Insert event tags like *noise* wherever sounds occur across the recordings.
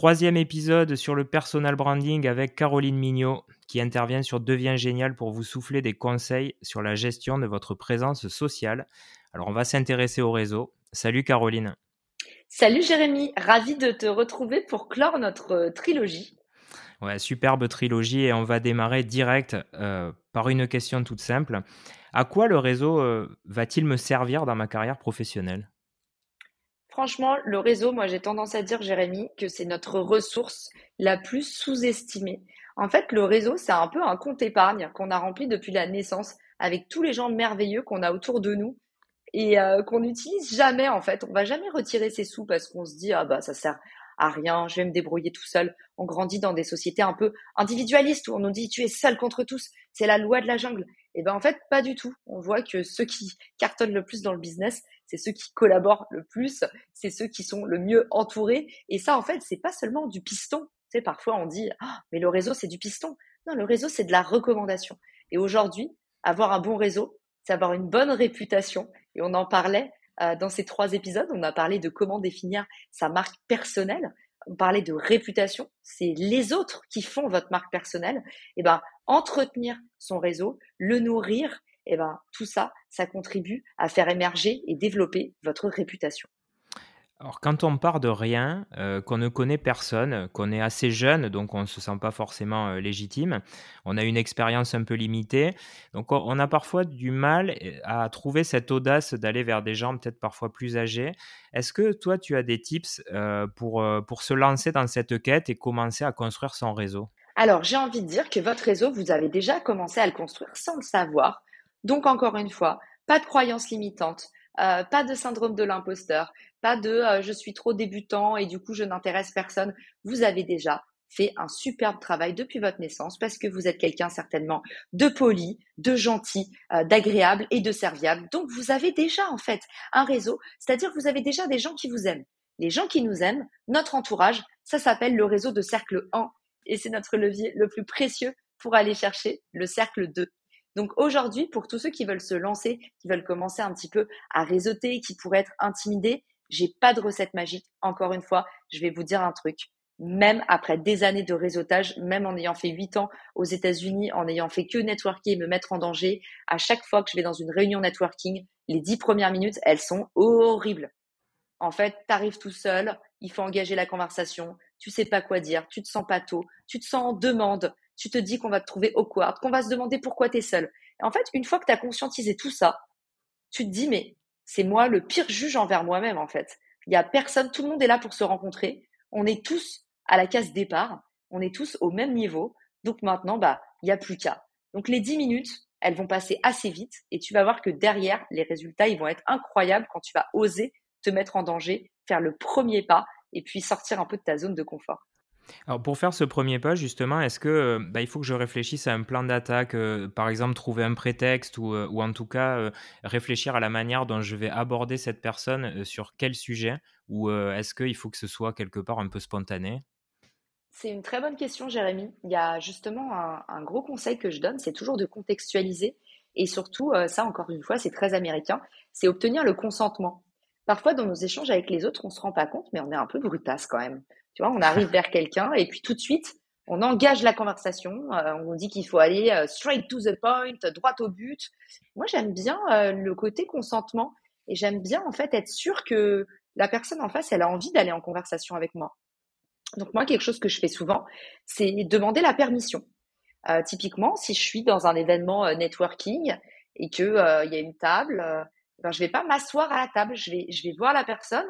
Troisième épisode sur le personal branding avec Caroline Mignot qui intervient sur Devient Génial pour vous souffler des conseils sur la gestion de votre présence sociale. Alors on va s'intéresser au réseau. Salut Caroline. Salut Jérémy, ravi de te retrouver pour clore notre euh, trilogie. Ouais, superbe trilogie et on va démarrer direct euh, par une question toute simple. À quoi le réseau euh, va-t-il me servir dans ma carrière professionnelle? Franchement, le réseau, moi j'ai tendance à dire, Jérémy, que c'est notre ressource la plus sous-estimée. En fait, le réseau, c'est un peu un compte épargne qu'on a rempli depuis la naissance avec tous les gens merveilleux qu'on a autour de nous et euh, qu'on n'utilise jamais en fait. On va jamais retirer ses sous parce qu'on se dit ah bah ça sert à rien, je vais me débrouiller tout seul. On grandit dans des sociétés un peu individualistes où on nous dit tu es seul contre tous, c'est la loi de la jungle. Et ben en fait pas du tout. On voit que ceux qui cartonnent le plus dans le business, c'est ceux qui collaborent le plus, c'est ceux qui sont le mieux entourés. Et ça en fait c'est pas seulement du piston. Tu sais parfois on dit ah, mais le réseau c'est du piston. Non le réseau c'est de la recommandation. Et aujourd'hui avoir un bon réseau, c'est avoir une bonne réputation. Et on en parlait euh, dans ces trois épisodes, on a parlé de comment définir sa marque personnelle. Parlait de réputation. C'est les autres qui font votre marque personnelle. Et eh ben, entretenir son réseau, le nourrir, et eh ben, tout ça, ça contribue à faire émerger et développer votre réputation. Alors, quand on part de rien, euh, qu'on ne connaît personne, qu'on est assez jeune, donc on ne se sent pas forcément euh, légitime, on a une expérience un peu limitée, donc on, a parfois du mal euh, à trouver cette audace d'aller vers des gens peut-être parfois plus âgés. Est-ce que toi, tu as des tips pour, pour se lancer dans cette quête et commencer à construire son réseau? Alors, j'ai envie de dire que votre réseau, vous avez déjà commencé à le construire sans le savoir. Donc, encore une fois, pas de croyances limitantes. Pas de syndrome de l'imposteur, pas de euh, je suis trop débutant et du coup je n'intéresse personne. Vous avez déjà fait un superbe travail depuis votre naissance parce que vous êtes quelqu'un certainement de poli, de gentil, euh, d'agréable et de serviable. Donc vous avez déjà en fait un réseau, c'est-à-dire vous avez déjà des gens qui vous aiment. Les gens qui nous aiment, notre entourage, ça s'appelle le réseau de cercle 1 et c'est notre levier le plus précieux pour aller chercher le cercle 2. Donc aujourd'hui, pour tous ceux qui veulent se lancer, qui veulent commencer un petit peu à réseauter, qui pourraient être intimidés, j'ai pas de recette magique. Encore une fois, je vais vous dire un truc. Même après des années de réseautage, même en ayant fait huit ans aux États-Unis, en ayant fait que networker et me mettre en danger, à chaque fois que je vais dans une réunion networking, les dix premières minutes, elles sont horribles. En fait, tu arrives tout seul, il faut engager la conversation, tu sais pas quoi dire, tu te sens pas tôt, tu te sens en demande, tu te dis qu'on va te trouver awkward, qu'on va se demander pourquoi tu es seul. En fait, une fois que tu as conscientisé tout ça, tu te dis mais c'est moi le pire juge envers moi-même en fait. Il y a personne, tout le monde est là pour se rencontrer. On est tous à la case départ, on est tous au même niveau. Donc maintenant, bah, il n'y a plus qu'à. Donc les 10 minutes, elles vont passer assez vite et tu vas voir que derrière, les résultats, ils vont être incroyables quand tu vas oser te mettre en danger, faire le premier pas et puis sortir un peu de ta zone de confort. Alors pour faire ce premier pas, justement, est-ce que euh, bah, il faut que je réfléchisse à un plan d'attaque, euh, par exemple trouver un prétexte ou, euh, en tout cas réfléchir à la manière dont je vais aborder cette personne sur quel sujet? Ou est-ce qu'il faut que ce soit quelque part un peu spontané? C'est une très bonne question, Jérémy. Il y a justement un, un gros conseil que je donne, c'est toujours de contextualiser et surtout, ça encore une fois, c'est très américain, c'est obtenir le consentement. Parfois, dans nos échanges avec les autres, on se rend pas compte, mais on est un peu brutasse quand même. Tu vois, on arrive *laughs* vers quelqu'un et puis tout de suite, on engage la conversation. Euh, on dit qu'il faut aller euh, straight to the point, droit au but. Moi, j'aime bien euh, le côté consentement et j'aime bien en fait être sûr que la personne en face, elle a envie d'aller en conversation avec moi. Donc moi, quelque chose que je fais souvent, c'est demander la permission. typiquement, si je suis dans un événement networking et que il y a une table, ben, je vais pas m'asseoir à la table. Je vais, je vais voir la personne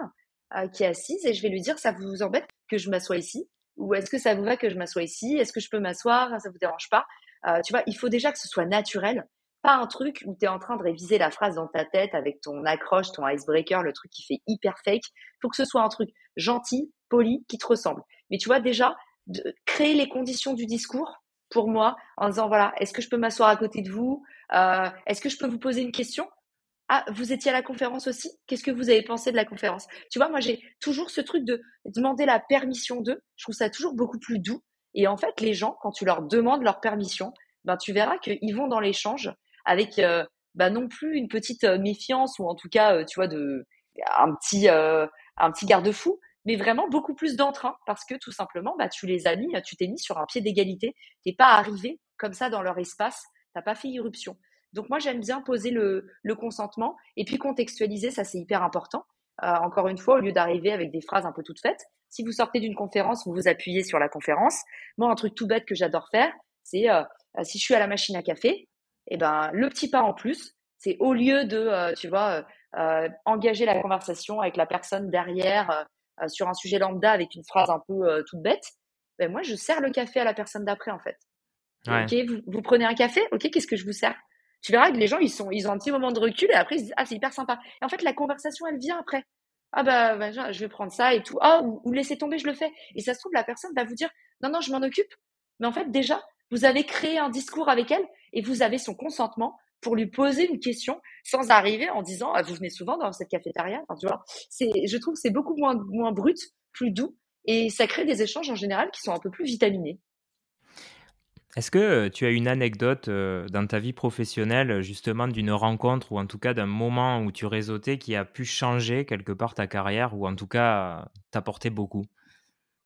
qui est assise et je vais lui dire ça vous embête que je m'assois ici? Ou est-ce que ça vous va que je m'assoie ici? Est-ce que je peux m'asseoir? Ça vous dérange pas? Euh, Tu vois, il faut déjà que ce soit naturel, pas un truc où tu es en train de réviser la phrase dans ta tête avec ton accroche, ton icebreaker, le truc qui fait hyper fake. Faut que ce soit un truc gentil, poli, qui te ressemble. Mais tu vois, déjà, de créer les conditions du discours pour moi en disant voilà, est-ce que je peux m'asseoir à côté de vous? Euh, Est-ce que je peux vous poser une question? Ah, vous étiez à la conférence aussi? Qu'est-ce que vous avez pensé de la conférence? Tu vois, moi, j'ai toujours ce truc de demander la permission d'eux. Je trouve ça toujours beaucoup plus doux. Et en fait, les gens, quand tu leur demandes leur permission, ben, tu verras qu'ils vont dans l'échange avec euh, ben, non plus une petite euh, méfiance ou en tout cas, euh, tu vois, de, un petit, petit garde-fou, mais vraiment beaucoup plus d'entrain parce que tout simplement, bah, tu les as mis, tu t'es mis sur un pied d'égalité. T'es pas arrivé comme ça dans leur espace. T'as pas fait irruption. Donc moi, j'aime bien poser le, consentement et puis contextualiser. Ça, c'est hyper important. Euh, encore une fois, au lieu d'arriver avec des phrases un peu toutes faites, si vous sortez d'une conférence, vous vous appuyez sur la conférence. Moi, un truc tout bête que j'adore faire, c'est euh, si je suis à la machine à café, et eh ben le petit pas en plus, c'est au lieu de, euh, tu vois, engager la conversation avec la personne derrière euh, sur un sujet lambda avec une phrase un peu euh, toute bête, ben moi, je sers le café à la personne d'après, en fait. Ok, vous, prenez un café, ok, qu'est-ce que je vous sers? Tu verras que les gens, ils, sont, ils ont un petit moment de recul et après, ils se disent, ah, c'est hyper sympa. Et en fait, la conversation, elle vient après. Ah bah, bah je vais prendre ça et tout. Ah, ou, ou laissez tomber, je le fais. Et ça se trouve, la personne va vous dire, non, non, je m'en occupe. Mais en fait, déjà, vous avez créé un discours avec elle et vous avez son consentement pour lui poser une question sans arriver en disant ah, vous venez souvent dans cette cafétéria? C'est je trouve c'est beaucoup moins moins brut plus doux et ça crée des échanges en général qui sont un peu plus vitaminés est-ce que euh, tu as une anecdote euh, dans ta vie professionnelle, justement, d'une rencontre ou en tout cas d'un moment où tu réseautais qui a pu changer quelque part ta carrière ou en tout cas t'apporter beaucoup?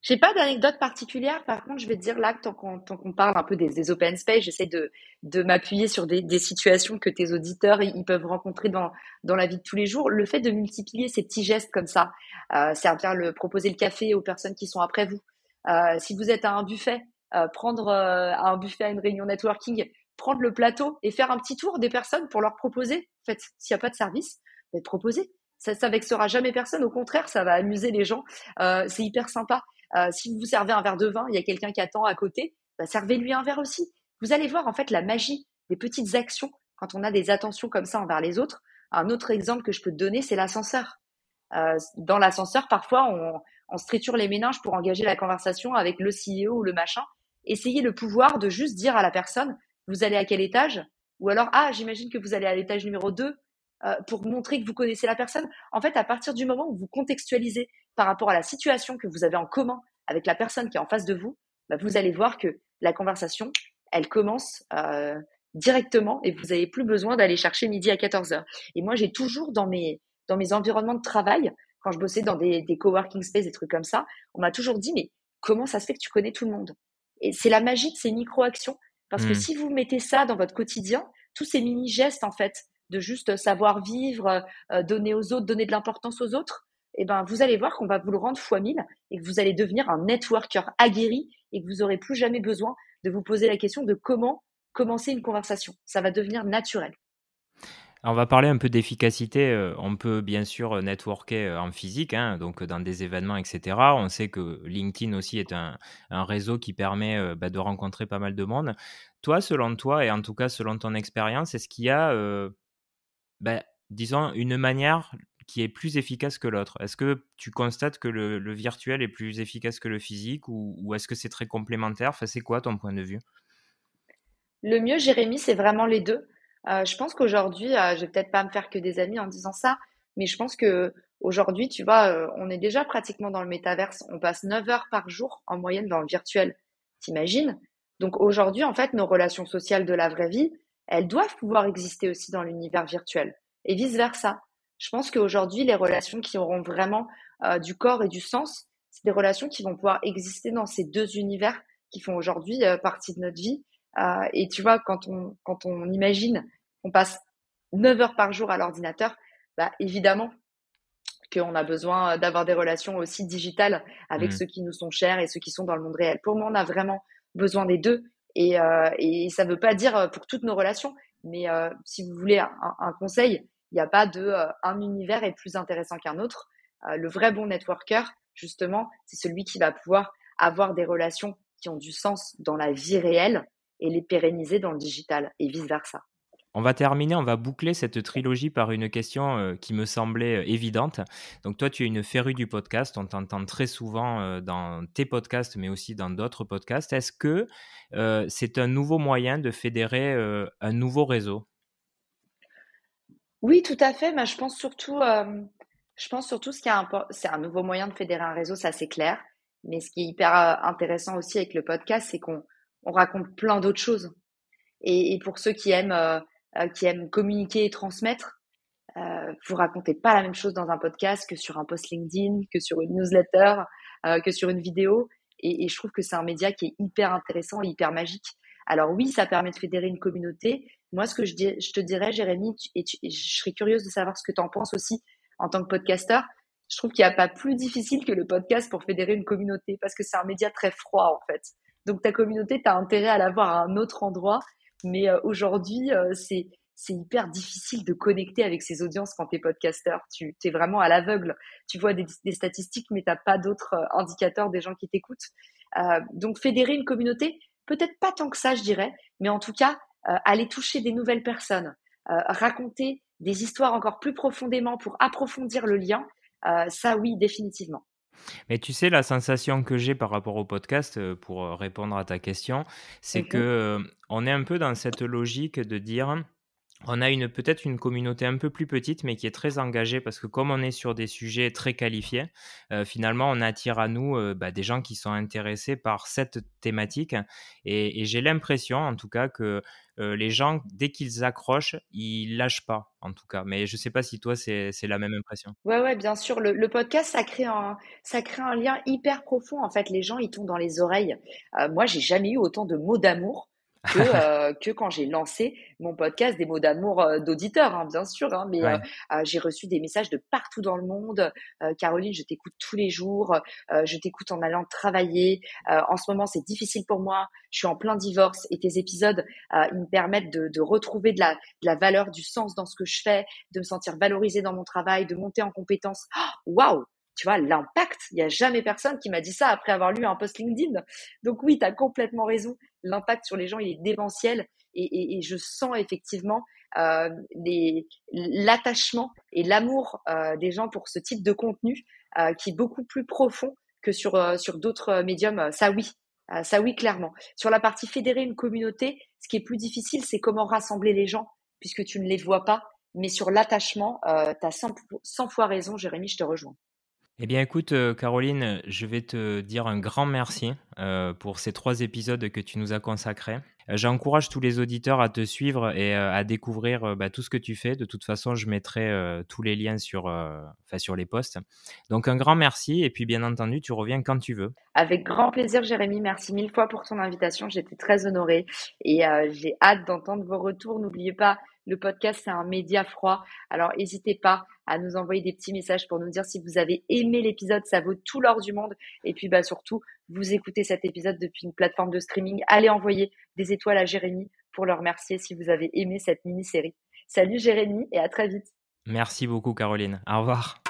J'ai pas d'anecdote particulière. Par contre, je vais te dire là, tant qu'on, parle un peu des, open space, j'essaie de, m'appuyer sur des, situations que tes auditeurs ils peuvent rencontrer dans, dans la vie de tous les jours. Le fait de multiplier ces petits gestes comme ça, euh, servir le proposer le café aux personnes qui sont après vous. Euh, si vous êtes à un buffet, euh, prendre euh, un buffet à une réunion networking, prendre le plateau et faire un petit tour des personnes pour leur proposer. En fait, s'il n'y a pas de service, bah, proposer. Ça, ça vexera jamais personne. Au contraire, ça va amuser les gens. Euh, c'est hyper sympa. Euh, si vous servez un verre de vin, il y a quelqu'un qui attend à côté, bah, servez-lui un verre aussi. Vous allez voir en fait la magie des petites actions quand on a des attentions comme ça envers les autres. Un autre exemple que je peux te donner, c'est l'ascenseur. Euh, dans l'ascenseur, parfois, on, on se les méninges pour engager la conversation avec le CEO ou le machin. Essayez le pouvoir de juste dire à la personne, vous allez à quel étage? Ou alors, ah, j'imagine que vous allez à l'étage numéro 2 euh, pour montrer que vous connaissez la personne. En fait, à partir du moment où vous contextualisez par rapport à la situation que vous avez en commun avec la personne qui est en face de vous, bah, vous allez voir que la conversation, elle commence euh, directement et vous n'avez plus besoin d'aller chercher midi à 14 heures. Et moi, j'ai toujours dans mes, dans mes environnements de travail, quand je bossais dans des, des coworking space, des trucs comme ça, on m'a toujours dit, mais comment ça se fait que tu connais tout le monde? Et c'est la magie de ces micro-actions. Parce que mmh. si vous mettez ça dans votre quotidien, tous ces mini-gestes, en fait, de juste savoir vivre, euh, donner aux autres, donner de l'importance aux autres, eh ben, vous allez voir qu'on va vous le rendre fois mille et que vous allez devenir un networker aguerri et que vous n'aurez plus jamais besoin de vous poser la question de comment commencer une conversation. Ça va devenir naturel. On va parler un peu d'efficacité. Euh, on peut bien sûr networker euh, en physique, hein, donc dans des événements, etc. On sait que LinkedIn aussi est un, réseau qui permet bah, de rencontrer pas mal de monde. Toi, selon toi, et en tout cas selon ton expérience, est-ce qu'il y a ben, disons, une manière qui est plus efficace que l'autre? Est-ce que tu constates que le, virtuel est plus efficace que le physique ou, est-ce que c'est très complémentaire? C'est quoi ton point de vue? Le mieux, Jérémy, c'est vraiment les deux. Euh, je pense qu'aujourd'hui, euh, je vais peut-être pas me faire que des amis en disant ça, mais je pense que aujourd'hui, tu vois, euh, on est déjà pratiquement dans le métaverse. On passe 9 heures par jour en moyenne dans le virtuel. T'imagines? Donc aujourd'hui, en fait, nos relations sociales de la vraie vie, elles doivent pouvoir exister aussi dans l'univers virtuel et vice-versa. Je pense qu'aujourd'hui, les relations qui auront vraiment du corps et du sens, c'est des relations qui vont pouvoir exister dans ces deux univers qui font aujourd'hui partie de notre vie. Euh, et tu vois, quand on, quand on imagine qu'on passe 9 heures par jour à l'ordinateur, bah, évidemment qu'on a besoin d'avoir des relations aussi digitales avec mmh. ceux qui nous sont chers et ceux qui sont dans le monde réel. Pour moi, on a vraiment besoin des deux. Et, euh, et ça ne veut pas dire pour toutes nos relations, mais euh, si vous voulez un, conseil, il n'y a pas de euh, un univers est plus intéressant qu'un autre. le vrai bon networker, justement, c'est celui qui va pouvoir avoir des relations qui ont du sens dans la vie réelle et les pérenniser dans le digital et vice versa. On va terminer, on va boucler cette trilogie par une question euh, qui me semblait euh, évidente. Donc toi, tu es une férue du podcast, on t'entend très souvent euh, dans tes podcasts, mais aussi dans d'autres podcasts. Est-ce que c'est un nouveau moyen de fédérer un nouveau réseau? Oui, tout à fait. Mais je pense surtout, je pense surtout ce qui est c'est un nouveau moyen de fédérer un réseau, ça c'est clair. Mais ce qui est hyper intéressant aussi avec le podcast, c'est qu'on raconte plein d'autres choses. Et, et, pour ceux qui aiment euh, qui aiment communiquer et transmettre, Euh, vous racontez pas la même chose dans un podcast que sur un post LinkedIn, que sur une newsletter, euh, que sur une vidéo. Et, et je trouve que c'est un média qui est hyper intéressant et hyper magique. Alors oui, ça permet de fédérer une communauté. Moi, ce que je, te dirais, Jérémy, et, je serais curieuse de savoir ce que tu en penses aussi en tant que podcasteur. Je trouve qu'il n'y a pas plus difficile que le podcast pour fédérer une communauté parce que c'est un média très froid en fait. Donc ta communauté, tu as intérêt à l'avoir à un autre endroit. Mais euh, aujourd'hui, euh, c'est c'est hyper difficile de connecter avec ces audiences quand tu es podcasteur. Tu es vraiment à l'aveugle. Tu vois des, des statistiques, mais tu pas d'autres euh, indicateurs des gens qui t'écoutent. Euh, donc fédérer une communauté, peut-être pas tant que ça, je dirais, mais en tout cas, euh, aller toucher des nouvelles personnes, euh, raconter des histoires encore plus profondément pour approfondir le lien, ça oui, définitivement. Mais tu sais, la sensation que j'ai par rapport au podcast, pour répondre à ta question, c'est mmh que on est un peu dans cette logique de dire on a une peut-être une communauté un peu plus petite, mais qui est très engagée parce que comme on est sur des sujets très qualifiés, euh, finalement, on attire à nous euh, bah, des gens qui sont intéressés par cette thématique. Et, j'ai l'impression, en tout cas, que euh, les gens, dès qu'ils accrochent, ils lâchent pas, en tout cas. Mais je sais pas si toi, c'est la même impression. Ouais, ouais, bien sûr. Le, podcast, ça crée, un, ça crée un lien hyper profond. En fait, les gens, ils tombent dans les oreilles. moi, j'ai jamais eu autant de mots d'amour *laughs* que, euh, que quand j'ai lancé mon podcast des mots d'amour euh, d'auditeurs, hein, bien sûr. Hein, mais euh, j'ai reçu des messages de partout dans le monde. Caroline, je t'écoute tous les jours. je t'écoute en allant travailler. en ce moment, c'est difficile pour moi. Je suis en plein divorce et tes épisodes, ils me permettent de, de retrouver de la, de la valeur, du sens dans ce que je fais, de me sentir valorisée dans mon travail, de monter en compétences. Waouh tu vois, l'impact, il n'y a jamais personne qui m'a dit ça après avoir lu un post LinkedIn. Donc oui, tu as complètement raison. L'impact sur les gens, il est démentiel. Et, je sens effectivement euh, l'attachement et l'amour euh, des gens pour ce type de contenu euh, qui est beaucoup plus profond que sur, sur d'autres médiums. Ça oui, ça oui, clairement. Sur la partie fédérer une communauté, ce qui est plus difficile, c'est comment rassembler les gens, puisque tu ne les vois pas. Mais sur l'attachement, tu as 100 fois raison, Jérémy, je te rejoins. Eh bien, écoute, euh, Caroline, je vais te dire un grand merci euh, pour ces trois épisodes que tu nous as consacrés. Euh, j'encourage tous les auditeurs à te suivre et à découvrir bah, tout ce que tu fais. De toute façon, je mettrai tous les liens sur, sur les posts. Donc, un grand merci. Et puis, bien entendu, tu reviens quand tu veux. Avec grand plaisir, Jérémy. Merci mille fois pour ton invitation. J'étais très honorée et j'ai hâte d'entendre vos retours. N'oubliez pas, le podcast, c'est un média froid. Alors, n'hésitez pas à nous envoyer des petits messages pour nous dire si vous avez aimé l'épisode. Ça vaut tout l'or du monde. Et puis, bah, surtout, vous écoutez cet épisode depuis une plateforme de streaming. Allez envoyer des étoiles à Jérémy pour le remercier si vous avez aimé cette mini-série. Salut Jérémy et à très vite. Merci beaucoup, Caroline. Au revoir.